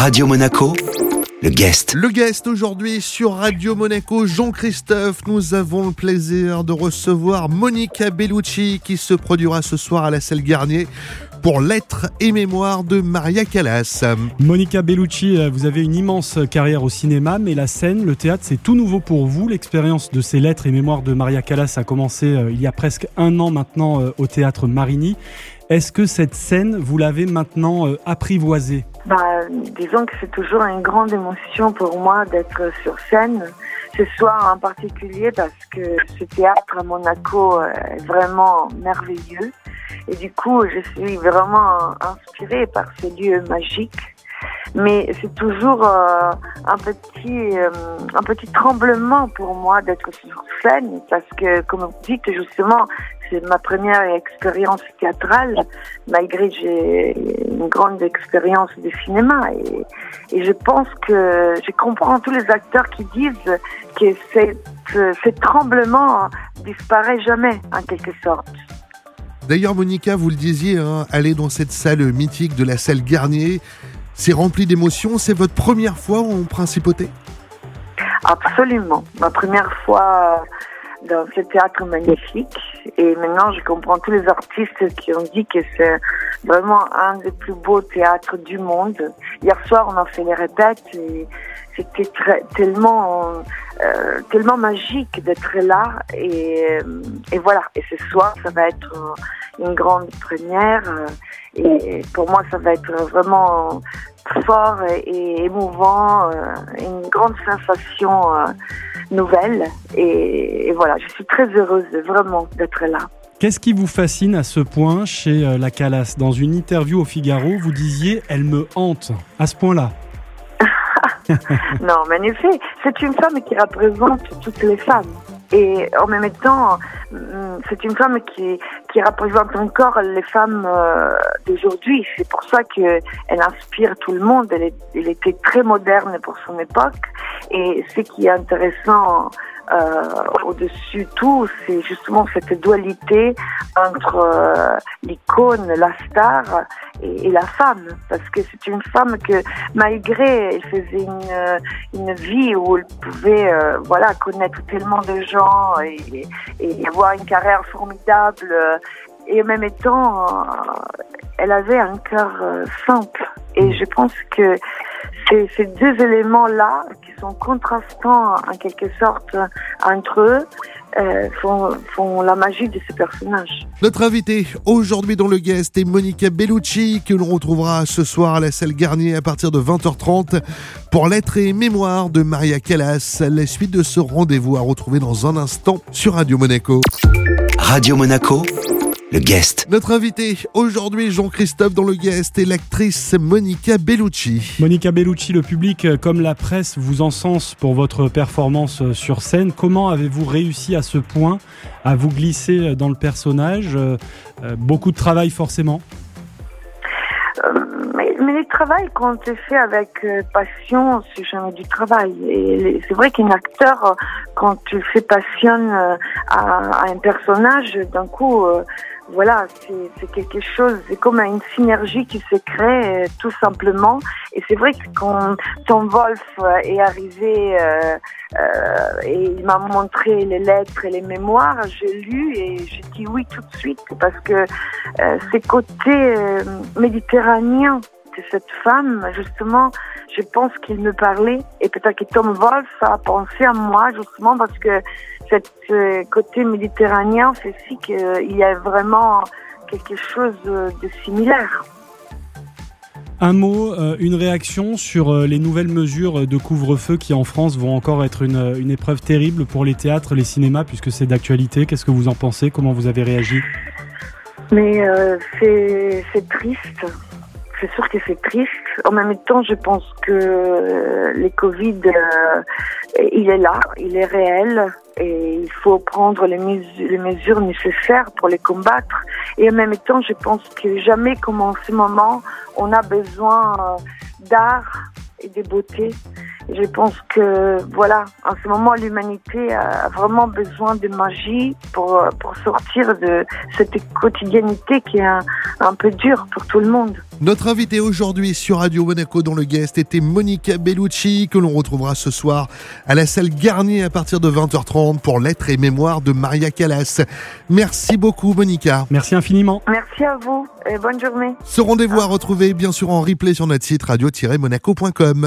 Radio Monaco, le guest. Le guest aujourd'hui sur Radio Monaco, Jean-Christophe. Nous avons le plaisir de recevoir Monica Bellucci qui se produira ce soir à la salle Garnier pour Lettres et Mémoire de Maria Callas. Monica Bellucci, euh, vous avez une immense carrière au cinéma, mais la scène, le théâtre, c'est tout nouveau pour vous. L'expérience de ces Lettres et Mémoires de Maria Callas a commencé euh, il y a presque un an maintenant euh, au théâtre Marigny. Est-ce que cette scène, vous l'avez maintenant apprivoisée? Bah, Disons que c'est toujours une grande émotion pour moi d'être sur scène. Ce soir en particulier parce que ce théâtre à Monaco est vraiment merveilleux. Et du coup, je suis vraiment inspirée par ces lieux magiques. Mais c'est toujours euh, un petit euh, un petit tremblement pour moi d'être sur scène parce que, comme vous dites justement, c'est ma première expérience théâtrale, malgré que j'ai une grande expérience de cinéma. Et, et, je pense que je comprends tous les acteurs qui disent que ce tremblement disparaît jamais, en quelque sorte. D'ailleurs, Monica, vous le disiez, hein, aller dans cette salle mythique de la salle Garnier, c'est rempli d'émotions. C'est votre première fois en principauté? Absolument. Ma première fois dans ce théâtre magnifique. Et maintenant, je comprends tous les artistes qui ont dit que c'est vraiment un des plus beaux théâtres du monde. Hier soir, on a fait les répètes et c'était tellement, euh, tellement magique d'être là. Et, et, voilà. Et ce soir, ça va être une grande première. Et pour moi, ça va être vraiment fort et émouvant, euh, une grande sensation euh, nouvelle. Et, voilà, je suis très heureuse vraiment d'être là. Qu'est-ce qui vous fascine à ce point chez euh, la Calas Dans une interview au Figaro, vous disiez Elle me hante, à ce point-là. non, mais en effet, c'est une femme qui représente toutes les femmes. Et en même temps, mm, c'est une femme qui, qui représente encore les femmes euh, d'aujourd'hui. C'est pour ça qu'elle inspire tout le monde. Elle, elle, était très moderne pour son époque. Et ce qui est intéressant euh, au-dessus tout, c'est justement cette dualité entre euh, l'icône, la star et, la femme. Parce que c'est une femme que, malgré, elle faisait une, une vie où elle pouvait euh, voilà, connaître tellement de gens et, et avoir une carrière formidable. Et en même temps, elle avait un cœur simple. Et je pense que ces deux éléments-là, qui sont contrastants en quelque sorte entre eux, euh, font, font, la magie de ce personnage. Notre invité aujourd'hui dans le guest est Monica Bellucci, que l'on retrouvera ce soir à la salle Garnier à partir de 20h30 pour Lettres et Mémoire de Maria Callas. La suite de ce rendez-vous à retrouver dans un instant sur Radio Monaco. Radio Monaco le guest. Notre invité aujourd'hui, Jean-Christophe dans le guest, est l'actrice Monica Bellucci. Monica Bellucci, le public euh, comme la presse vous encense pour votre performance euh, sur scène. Comment avez-vous réussi à ce point à vous glisser euh, dans le personnage Beaucoup de travail forcément mais, mais le travail, quand c'est fait avec passion, c'est jamais du travail. Et c'est vrai qu'un acteur, quand tu fais passion à, à un personnage, d'un coup, voilà, c'est quelque chose, c'est comme une synergie qui se crée euh, tout simplement. Et c'est vrai que quand Tom Wolf euh, est arrivé euh, euh, et il m'a montré les lettres et les mémoires, j'ai lu et j'ai dit oui tout de suite parce que euh, ces côtés méditerranéens de cette femme, justement, je pense qu'il me parlait et peut-être que Tom Wolf a pensé à moi justement parce que ce euh, côté méditerranéen fait si qu'il y a vraiment quelque chose de similaire. Un mot, euh, une réaction sur euh, les nouvelles mesures de couvre-feu qui en France vont encore être une, une épreuve terrible pour les théâtres, les cinémas, puisque c'est d'actualité. Qu'est-ce que vous en pensez? Comment vous avez réagi? Mais c'est triste c'est sûr que c'est triste. En même temps, je pense que les Covid, euh, il est là, il est réel et il faut prendre les, mesures, les mesures nécessaires pour les combattre. Et en même temps, je pense que jamais comme en ce moment, on a besoin euh, d'art et de beauté. Je pense que, voilà, en ce moment, l'humanité a vraiment besoin de magie pour, pour sortir de cette quotidiennité qui est un, un peu dure pour tout le monde. Notre invité aujourd'hui sur Radio Monaco, dont le guest était Monica Bellucci, que l'on retrouvera ce soir à la salle Garnier à partir de 20h30 pour Lettres et Mémoire de Maria Callas. Merci beaucoup, Monica. Merci infiniment. Merci à vous et bonne journée. Ce rendez-vous à retrouver bien sûr en replay sur notre site radio-monaco.com.